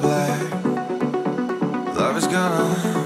black. Love is gone.